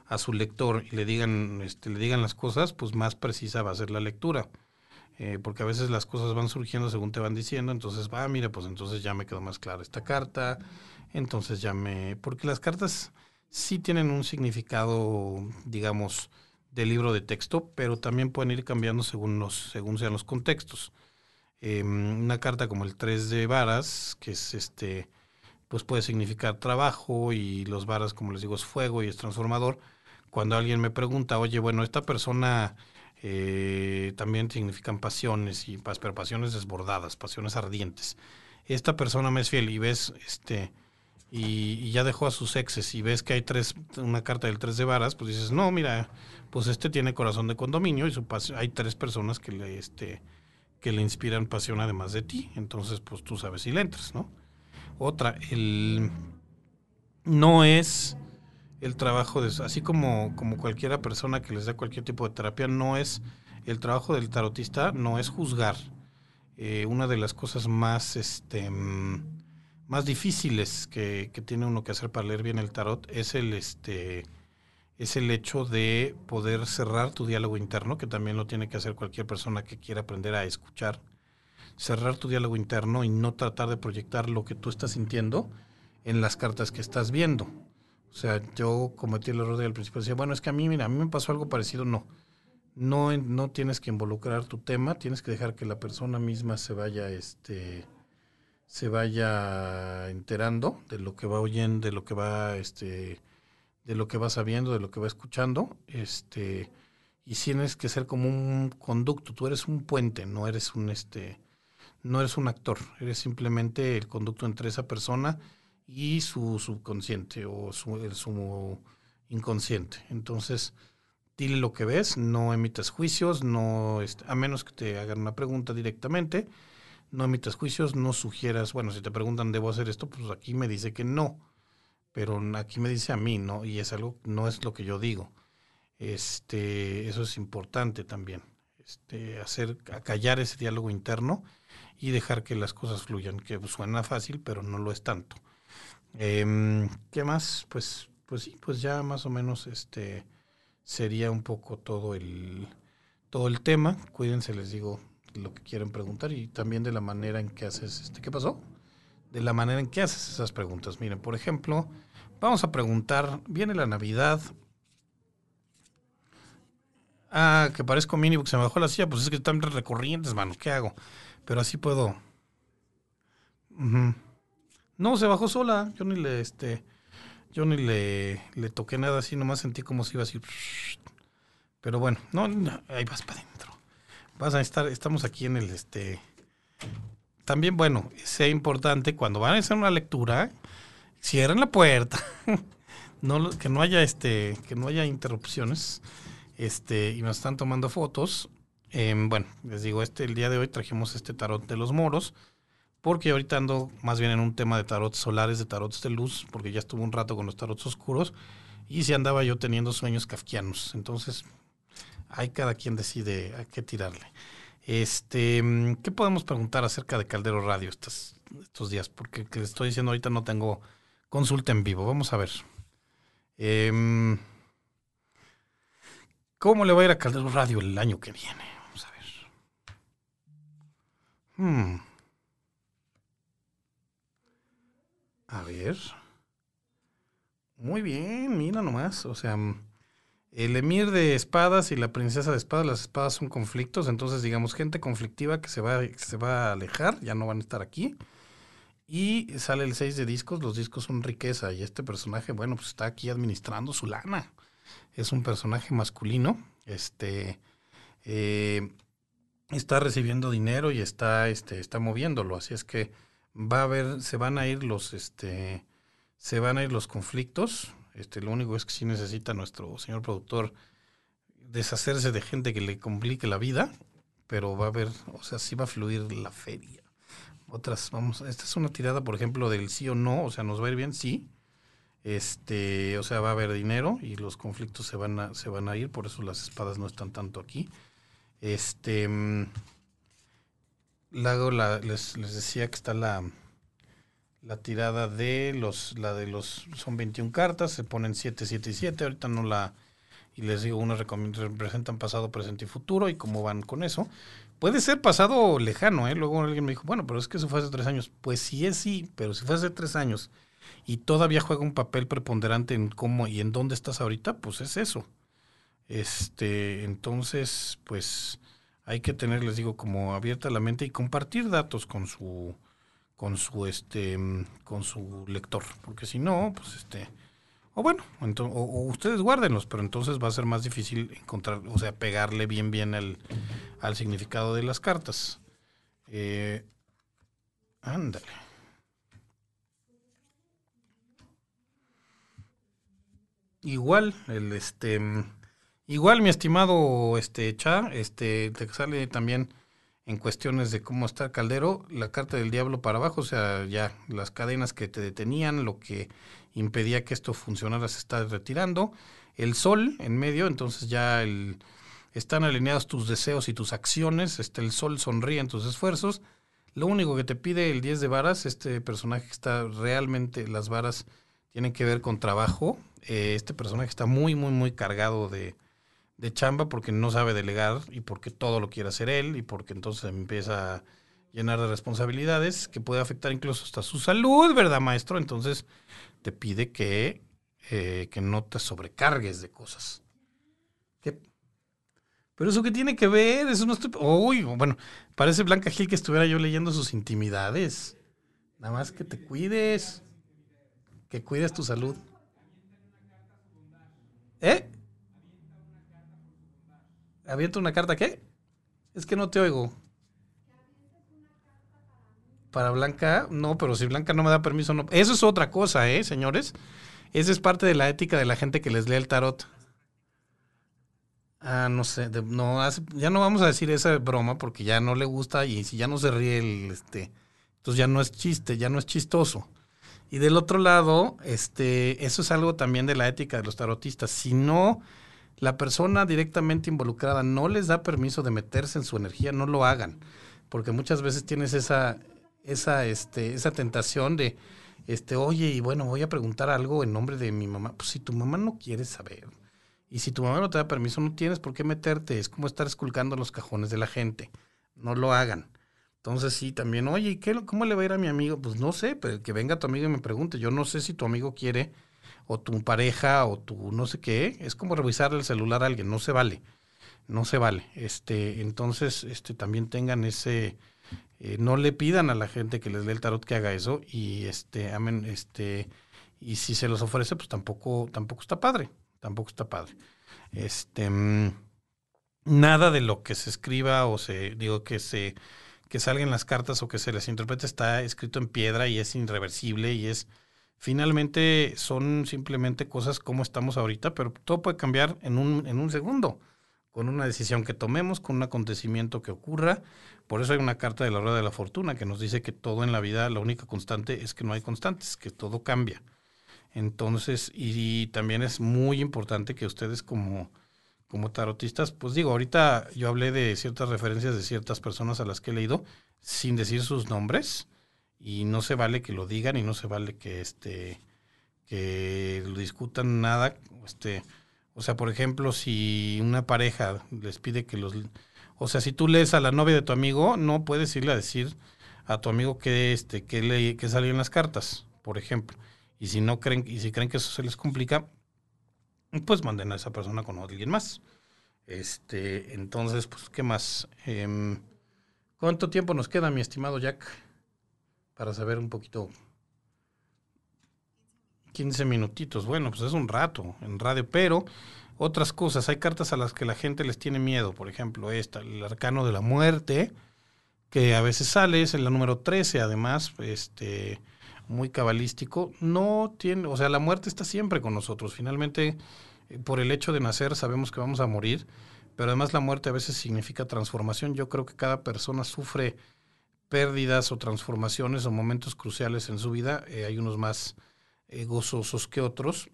a su lector y le digan, este, le digan las cosas, pues más precisa va a ser la lectura. Eh, porque a veces las cosas van surgiendo según te van diciendo, entonces, va, ah, mira, pues entonces ya me quedó más clara esta carta, entonces ya me... Porque las cartas sí tienen un significado, digamos, de libro de texto, pero también pueden ir cambiando según, los, según sean los contextos. Em, una carta como el 3 de varas, que es este pues puede significar trabajo y los varas, como les digo, es fuego y es transformador. Cuando alguien me pregunta, oye, bueno, esta persona eh, también significan pasiones, y pero pasiones desbordadas, pasiones ardientes. Esta persona me es fiel y ves, este, y, ya dejó a sus exes y ves que hay tres, una carta del tres de varas, pues dices, no, mira, pues este tiene corazón de condominio y su hay tres personas que le, este, que le inspiran pasión además de ti. Entonces, pues tú sabes si le entras, ¿no? Otra, el no es el trabajo de así como, como cualquiera persona que les da cualquier tipo de terapia, no es el trabajo del tarotista, no es juzgar. Eh, una de las cosas más este más difíciles que, que, tiene uno que hacer para leer bien el tarot es el este es el hecho de poder cerrar tu diálogo interno, que también lo tiene que hacer cualquier persona que quiera aprender a escuchar cerrar tu diálogo interno y no tratar de proyectar lo que tú estás sintiendo en las cartas que estás viendo. O sea, yo cometí el error del principio, decía, bueno, es que a mí, mira, a mí me pasó algo parecido, no. No, no tienes que involucrar tu tema, tienes que dejar que la persona misma se vaya, este, se vaya enterando de lo que va oyendo, de lo que va, este, de lo que va sabiendo, de lo que va escuchando, este, y tienes que ser como un conducto, tú eres un puente, no eres un, este, no eres un actor, eres simplemente el conducto entre esa persona y su subconsciente o su, inconsciente. Entonces, dile lo que ves, no emitas juicios, no este, a menos que te hagan una pregunta directamente, no emitas juicios, no sugieras, bueno, si te preguntan, ¿debo hacer esto? Pues aquí me dice que no, pero aquí me dice a mí, ¿no? Y es algo, no es lo que yo digo. Este, eso es importante también, este, hacer, acallar ese diálogo interno y dejar que las cosas fluyan, que suena fácil, pero no lo es tanto. Em, ¿Qué más? Pues, pues sí, pues ya más o menos este sería un poco todo el todo el tema. Cuídense, les digo lo que quieren preguntar y también de la manera en que haces este. ¿Qué pasó? De la manera en que haces esas preguntas. Miren, por ejemplo, vamos a preguntar, viene la Navidad. Ah, que parezco mini porque se me bajó la silla, pues es que están recorrientes, mano. ¿Qué hago? Pero así puedo. No, se bajó sola. Yo ni le, este, yo ni le, le toqué nada así, nomás sentí como si iba así. Pero bueno, no, ahí vas para adentro. Vas a estar, estamos aquí en el, este. También, bueno, sea importante cuando van a hacer una lectura, cierren la puerta. no, que no haya este, que no haya interrupciones. Este, y nos están tomando fotos. Em, bueno, les digo, este el día de hoy trajimos este tarot de los moros, porque ahorita ando más bien en un tema de tarot solares, de tarots de luz, porque ya estuve un rato con los tarots oscuros, y si andaba yo teniendo sueños kafkianos. Entonces, hay cada quien decide a qué tirarle. Este, em, ¿qué podemos preguntar acerca de Caldero Radio estos, estos días? Porque que les estoy diciendo ahorita no tengo consulta en vivo. Vamos a ver. Em, ¿Cómo le va a ir a Caldero Radio el año que viene? Hmm. A ver. Muy bien, mira nomás. O sea, el emir de espadas y la princesa de espadas, las espadas son conflictos, entonces digamos gente conflictiva que se va, se va a alejar, ya no van a estar aquí. Y sale el 6 de discos, los discos son riqueza y este personaje, bueno, pues está aquí administrando su lana. Es un personaje masculino, este, eh, está recibiendo dinero y está, este, está moviéndolo. Así es que va a haber, se van a ir los, este, se van a ir los conflictos. Este, lo único es que sí necesita nuestro señor productor deshacerse de gente que le complique la vida, pero va a haber, o sea, sí va a fluir la feria. Otras, vamos, esta es una tirada, por ejemplo, del sí o no, o sea, nos va a ir bien, sí. Este, o sea, va a haber dinero y los conflictos se van a, se van a ir, por eso las espadas no están tanto aquí. Este. Mm, Lago, la, les, les, decía que está la, la tirada de los. La de los. Son 21 cartas, se ponen 7, 7 y 7. Ahorita no la. Y les digo, unas representan pasado, presente y futuro. Y cómo van con eso. Puede ser pasado lejano, ¿eh? Luego alguien me dijo, bueno, pero es que eso fue hace tres años. Pues sí es sí, pero si fue hace tres años y todavía juega un papel preponderante en cómo y en dónde estás ahorita, pues es eso. Este, entonces, pues hay que tener, les digo, como abierta la mente y compartir datos con su con su este con su lector, porque si no, pues este o bueno, o, ustedes guárdenlos, pero entonces va a ser más difícil encontrar, o sea, pegarle bien bien al, al significado de las cartas. Eh, ándale. Igual, el este igual mi estimado este Cha, este te sale también en cuestiones de cómo está caldero, la carta del diablo para abajo, o sea, ya las cadenas que te detenían, lo que impedía que esto funcionara se está retirando. El sol en medio, entonces ya el, están alineados tus deseos y tus acciones, este, el sol sonríe en tus esfuerzos. Lo único que te pide el 10 de varas, este personaje está realmente, las varas tienen que ver con trabajo. Eh, este personaje está muy, muy, muy cargado de, de chamba porque no sabe delegar y porque todo lo quiere hacer él y porque entonces empieza a llenar de responsabilidades que puede afectar incluso hasta su salud, ¿verdad, maestro? Entonces te pide que, eh, que no te sobrecargues de cosas. ¿Qué? Pero eso qué tiene que ver, eso no estoy... Uy, bueno, parece Blanca Gil que estuviera yo leyendo sus intimidades. Nada más que te cuides, que cuides tu salud. ¿Eh? ¿Avienta una carta qué? Es que no te oigo. Para Blanca, no, pero si Blanca no me da permiso, no. Eso es otra cosa, ¿eh, señores? Esa es parte de la ética de la gente que les lee el tarot. Ah, no sé, no, ya no vamos a decir esa broma porque ya no le gusta y si ya no se ríe el, este, entonces ya no es chiste, ya no es chistoso. Y del otro lado, este, eso es algo también de la ética de los tarotistas. Si no la persona directamente involucrada no les da permiso de meterse en su energía, no lo hagan, porque muchas veces tienes esa, esa, este, esa tentación de, este, oye, y bueno, voy a preguntar algo en nombre de mi mamá. Pues si tu mamá no quiere saber, y si tu mamá no te da permiso, no tienes por qué meterte, es como estar esculcando los cajones de la gente, no lo hagan. Entonces sí, también, oye, ¿qué, ¿cómo le va a ir a mi amigo? Pues no sé, pero que venga tu amigo y me pregunte, yo no sé si tu amigo quiere o tu pareja o tu no sé qué, es como revisar el celular a alguien, no se vale, no se vale. Este, entonces, este, también tengan ese, eh, no le pidan a la gente que les dé el tarot que haga eso y este, amen, este, y si se los ofrece, pues tampoco, tampoco está padre, tampoco está padre. Este, mm, nada de lo que se escriba o se, digo que se, que salgan las cartas o que se les interprete está escrito en piedra y es irreversible y es finalmente son simplemente cosas como estamos ahorita, pero todo puede cambiar en un, en un segundo, con una decisión que tomemos, con un acontecimiento que ocurra. Por eso hay una carta de la rueda de la fortuna que nos dice que todo en la vida, la única constante es que no hay constantes, que todo cambia. Entonces, y, también es muy importante que ustedes como, como tarotistas, pues digo, ahorita yo hablé de ciertas referencias de ciertas personas a las que he leído, sin decir sus nombres, y no se vale que lo digan y no se vale que este que lo discutan nada este o sea por ejemplo si una pareja les pide que los o sea si tú lees a la novia de tu amigo no puedes irle a decir a tu amigo que este que le que salió las cartas por ejemplo y si no creen y si creen que eso se les complica pues manden a esa persona con alguien más. Este entonces pues qué más em, cuánto tiempo nos queda mi estimado Jack para saber un poquito. 15 minutitos, bueno, pues es un rato en radio, pero otras cosas, hay cartas a las que la gente les tiene miedo, por ejemplo esta, el arcano de la muerte, que a veces sale, es en la número 13 además, este, muy cabalístico, no tiene, o sea, la muerte está siempre con nosotros, finalmente eh, por el hecho de nacer sabemos que vamos a morir, pero además la muerte a veces significa transformación, yo creo que cada persona sufre pérdidas o transformaciones o momentos cruciales en su vida. Eh, hay unos más eh, gozosos que otros.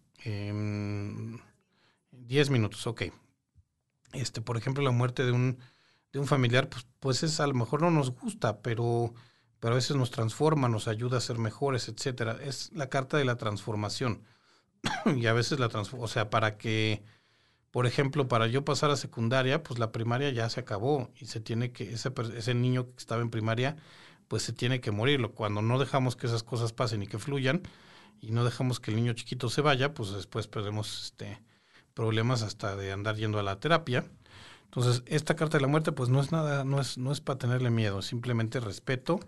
Diez minutos, ok. Este, por ejemplo, la muerte de un, de un familiar, pues, pues es a lo mejor no nos gusta, pero, pero a veces nos transforma, nos ayuda a ser mejores, etcétera. Es la carta de la transformación. y a veces la transforma, o sea, para que por ejemplo, para yo pasar a secundaria, pues la primaria ya se acabó y se tiene que, ese, ese niño que estaba en primaria, pues se tiene que morir. Cuando no dejamos que esas cosas pasen y que fluyan y no dejamos que el niño chiquito se vaya, pues después perdemos este, problemas hasta de andar yendo a la terapia. Entonces, esta carta de la muerte, pues no es nada, no es, no es para tenerle miedo, simplemente respeto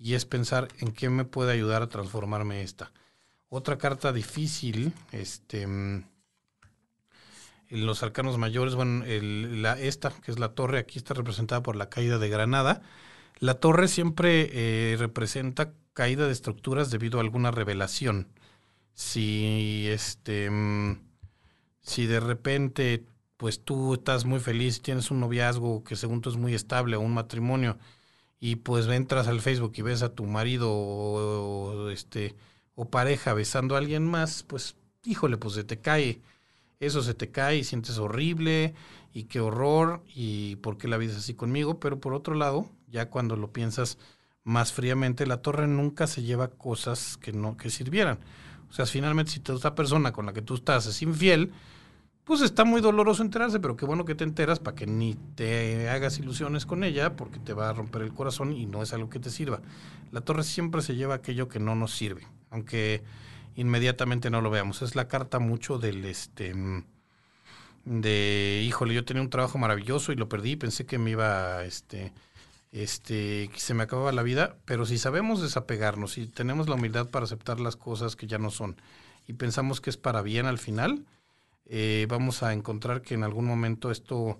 y es pensar en qué me puede ayudar a transformarme esta. Otra carta difícil, este, mm, en los arcanos mayores, bueno, la, esta, que es la torre, aquí está representada por la caída de Granada. La torre siempre eh, representa caída de estructuras debido a alguna revelación. Si este mm, si de repente pues tú estás muy feliz, tienes un noviazgo que según tú es muy estable o un matrimonio y pues entras al Facebook y ves a tu marido o este o pareja besando a alguien más, pues híjole, pues se te cae, eso se te cae y sientes horrible y qué horror y por qué la vida es así conmigo, pero por otro lado, ya cuando lo piensas más fríamente, la torre nunca se lleva cosas que no que sirvieran. O sea, finalmente si esta persona con la que tú estás es infiel, pues está muy doloroso enterarse, pero qué bueno que te enteras para que ni te hagas ilusiones con ella, porque te va a romper el corazón y no es algo que te sirva. La torre siempre se lleva aquello que no nos sirve aunque inmediatamente no lo veamos. Es la carta mucho del este de híjole, yo tenía un trabajo maravilloso y lo perdí, pensé que me iba este este que se me acababa la vida, pero si sabemos desapegarnos y tenemos la humildad para aceptar las cosas que ya no son y pensamos que es para bien al final, eh, vamos a encontrar que en algún momento esto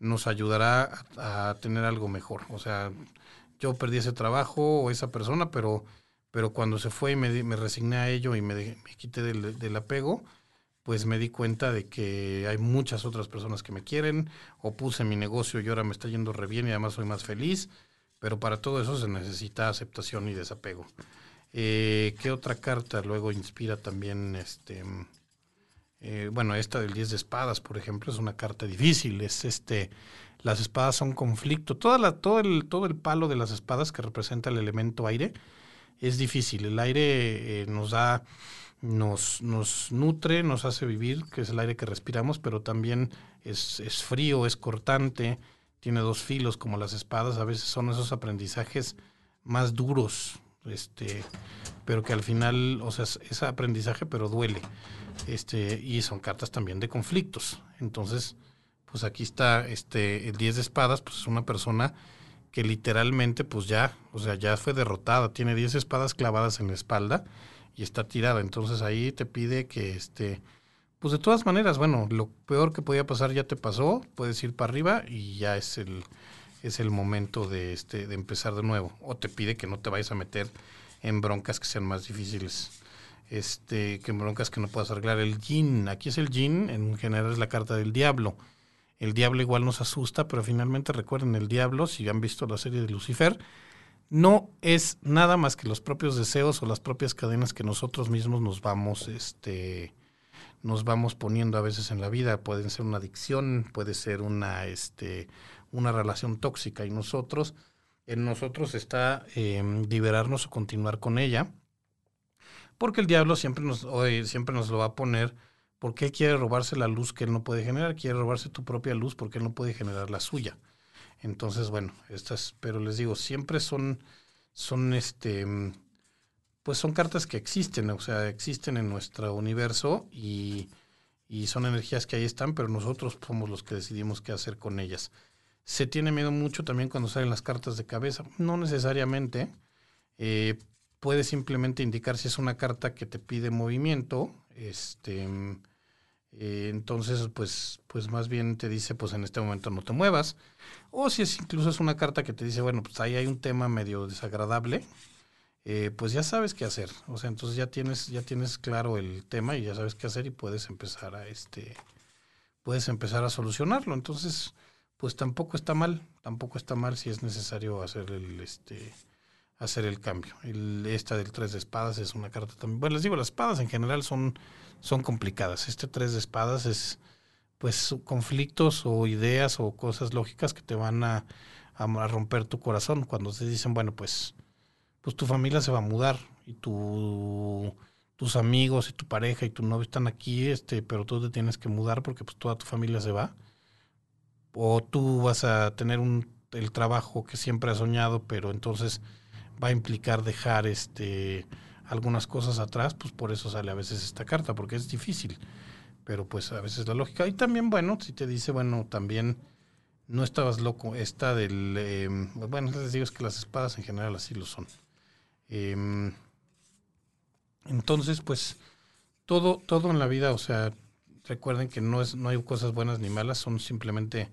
nos ayudará a, tener algo mejor. O sea, yo perdí ese trabajo o esa persona, pero pero cuando se fue y me, resigné a ello y me, quité del, apego, pues me di cuenta de que hay muchas otras personas que me quieren, o puse mi negocio y ahora me está yendo re bien y además soy más feliz, pero para todo eso se necesita aceptación y desapego. Eh, ¿Qué otra carta luego inspira también este... Eh, bueno, esta del 10 de espadas, por ejemplo, es una carta difícil. Es este, las espadas son conflicto. Toda la, todo, el, todo el palo de las espadas que representa el elemento aire es difícil. El aire eh, nos da, nos, nos nutre, nos hace vivir, que es el aire que respiramos, pero también es, es frío, es cortante, tiene dos filos como las espadas. A veces son esos aprendizajes más duros, este, pero que al final, o sea, es aprendizaje, pero duele. Este, y son cartas también de conflictos. Entonces, pues aquí está este, el 10 de espadas, pues es una persona que literalmente pues ya, o sea, ya fue derrotada, tiene 10 espadas clavadas en la espalda y está tirada. Entonces ahí te pide que este pues de todas maneras, bueno, lo peor que podía pasar ya te pasó, puedes ir para arriba y ya es el es el momento de este de empezar de nuevo o te pide que no te vayas a meter en broncas que sean más difíciles. Este, que broncas que no puedas arreglar el yin. Aquí es el yin, en general es la carta del diablo el diablo igual nos asusta, pero finalmente recuerden, el diablo, si han visto la serie de Lucifer, no es nada más que los propios deseos o las propias cadenas que nosotros mismos nos vamos, este, nos vamos poniendo a veces en la vida. Pueden ser una adicción, puede ser una, este, una relación tóxica y nosotros, en nosotros está em, liberarnos o continuar con ella, porque el diablo siempre nos, siempre nos lo va a poner porque él quiere robarse la luz que él no puede generar, quiere robarse tu propia luz porque él no puede generar la suya. Entonces, bueno, estas, pero les digo, siempre son, son este, pues son cartas que existen, o sea, existen en nuestro universo y, y son energías que ahí están, pero nosotros somos los que decidimos qué hacer con ellas. Se tiene miedo mucho también cuando salen las cartas de cabeza, no necesariamente. Eh, puede simplemente indicar si es una carta que te pide movimiento, este, eh, entonces, pues, pues más bien te dice, pues en este momento no te muevas. O si es incluso es una carta que te dice, bueno, pues ahí hay un tema medio desagradable, eh, pues ya sabes qué hacer. O sea, entonces ya tienes, ya tienes claro el tema y ya sabes qué hacer y puedes empezar a este, puedes empezar a solucionarlo. Entonces, pues tampoco está mal, tampoco está mal si es necesario hacer el este hacer el cambio. Esta del tres de espadas es una carta también. Bueno, les digo, las espadas en general son son complicadas. Este tres de espadas es pues conflictos o ideas o cosas lógicas que te van a, a, romper tu corazón cuando te dicen, bueno, pues, pues tu familia se va a mudar y tu, tus amigos y tu pareja y tu novio están aquí, este, pero tú te tienes que mudar porque pues toda tu familia se va. O tú vas a tener un, el trabajo que siempre has soñado, pero entonces va a implicar dejar este algunas cosas atrás, pues por eso sale a veces esta carta, porque es difícil. Pero pues a veces la lógica. Y también, bueno, si te dice, bueno, también no estabas loco, esta del... Em, bueno, les digo es que las espadas en general así lo son. Em, entonces, pues, todo, todo en la vida, o sea, recuerden que no, es, no hay cosas buenas ni malas, son simplemente,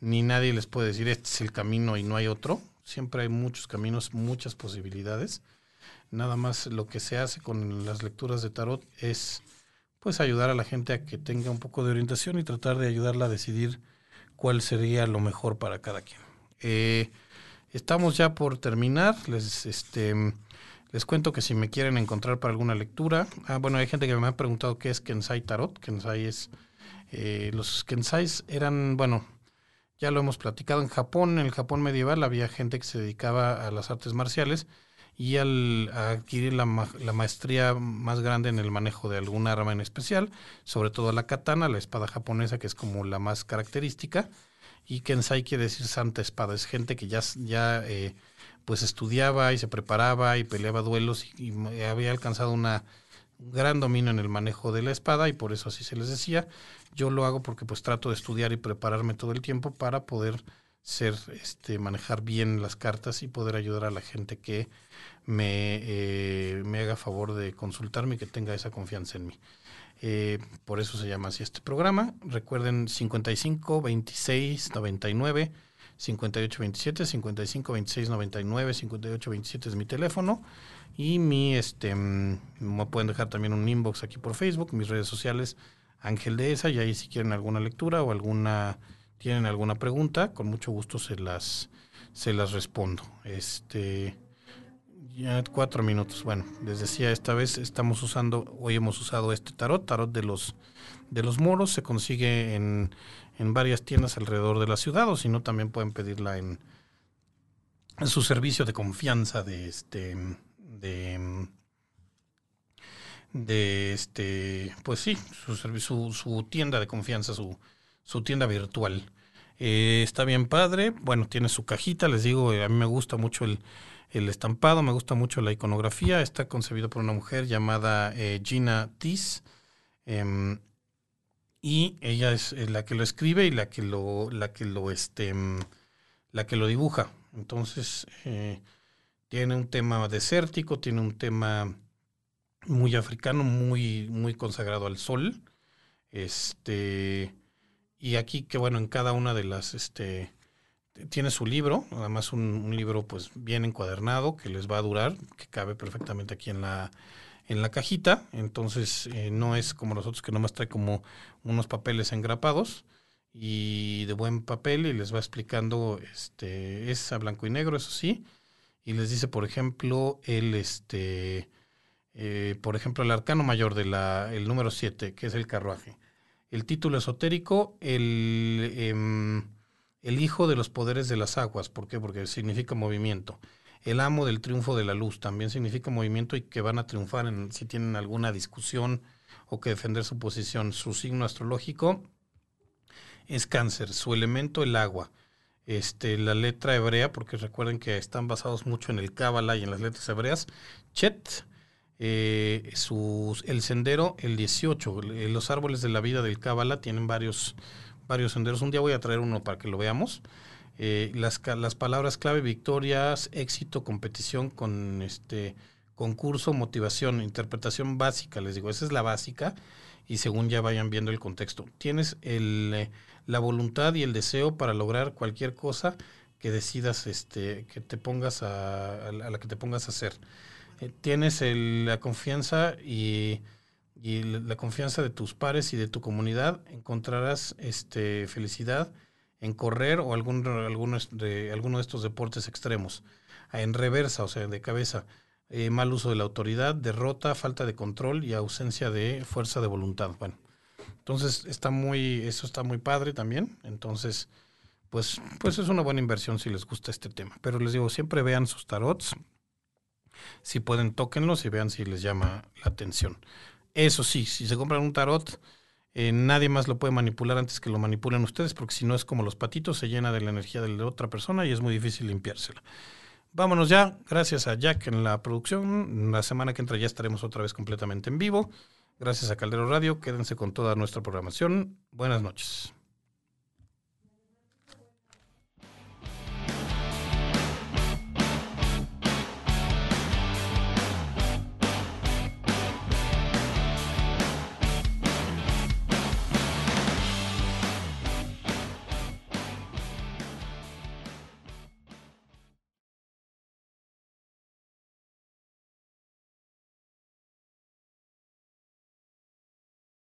ni nadie les puede decir este es el camino y no hay otro. Siempre hay muchos caminos, muchas posibilidades. Nada más lo que se hace con las lecturas de tarot es pues ayudar a la gente a que tenga un poco de orientación y tratar de ayudarla a decidir cuál sería lo mejor para cada quien. Eh, estamos ya por terminar. Les, este, les cuento que si me quieren encontrar para alguna lectura, ah, bueno, hay gente que me ha preguntado qué es Kensai Tarot. Kensai es, eh, los Kensais eran, bueno, ya lo hemos platicado en Japón, en el Japón medieval había gente que se dedicaba a las artes marciales y al adquirir la, la, maestría más grande en el manejo de algún arma en especial, sobre todo la katana, la espada japonesa, que es como la más característica, y Kensai quiere decir santa espada, es gente que ya, ya eh, pues estudiaba y se preparaba y peleaba duelos y, había alcanzado una, un gran dominio en el manejo de la espada y por eso así se les decía. Yo lo hago porque pues trato de estudiar y prepararme todo el tiempo para poder ser, este, manejar bien las cartas y poder ayudar a la gente que me, eh, me haga favor de consultarme y que tenga esa confianza en mí. Eh, por eso se llama así este programa. Recuerden 55 26 99 5827, 55 26 99, 58 27 es mi teléfono. Y mi, este, mm, me pueden dejar también un inbox aquí por Facebook, mis redes sociales, Ángel de esa, y ahí si quieren alguna lectura o alguna, tienen alguna pregunta, con mucho gusto se las, se las respondo. Este, ya cuatro minutos. Bueno, les decía, esta vez estamos usando, hoy hemos usado este tarot, tarot de los, de los moros, se consigue en en varias tiendas alrededor de la ciudad, o si no, también pueden pedirla en, su servicio de confianza de este de de este pues sí su tienda de confianza su, su tienda virtual. Eh, está bien padre. Bueno tiene su cajita les digo a mí me gusta mucho el, el estampado me gusta mucho la iconografía. Está concebido por una mujer llamada eh, Gina Tis em, y ella es la que lo escribe y la que lo, la que lo, este, mm, la que lo dibuja. Entonces, eh, tiene un tema desértico, tiene un tema muy africano, muy, muy consagrado al sol. Este, y aquí que bueno, en cada una de las, este, tiene su libro, además un, un libro pues bien encuadernado que les va a durar, que cabe perfectamente aquí en la, en la cajita, entonces eh, no es como los otros que nomás trae como unos papeles engrapados y de buen papel y les va explicando, este, es a blanco y negro, eso sí, y les dice, por ejemplo, el, este, eh, por ejemplo, el arcano mayor de la, el número 7, que es el carruaje. El título esotérico, el, em, el hijo de los poderes de las aguas, ¿por qué? Porque significa movimiento el amo del triunfo de la luz. También significa movimiento y que van a triunfar en, si tienen alguna discusión o que defender su posición. Su signo astrológico es cáncer, su elemento el agua. Este, la letra hebrea, porque recuerden que están basados mucho en el Cábala y en las letras hebreas, Chet, eh, el sendero, el 18, los árboles de la vida del Cábala tienen varios, varios senderos. Un día voy a traer uno para que lo veamos. Eh, las, las palabras clave, victorias, éxito, competición con este concurso, motivación, interpretación básica, les digo, esa es la básica y según ya vayan viendo el contexto. Tienes el, eh, la voluntad y el deseo para lograr cualquier cosa que decidas, este, que te pongas a, a la que te pongas a hacer. Eh, tienes el, la confianza y, y, la confianza de tus pares y de tu comunidad, encontrarás este, felicidad en correr o algún, de, alguno de estos deportes extremos. En reversa, o sea, de cabeza, eh, mal uso de la autoridad, derrota, falta de control y ausencia de fuerza de voluntad. Bueno, entonces está muy, eso está muy padre también. Entonces, pues, pues es una buena inversión si les gusta este tema. Pero les digo, siempre vean sus tarots. Si pueden, tóquenlos y vean si les llama la atención. Eso sí, si se compran un tarot, eh, nadie más lo puede manipular antes que lo manipulen ustedes, porque si no es como los patitos, se llena de la energía de la otra persona y es muy difícil limpiársela. Vámonos ya, gracias a Jack en la producción. La semana que entra ya estaremos otra vez completamente en vivo. Gracias a Caldero Radio, quédense con toda nuestra programación. Buenas noches.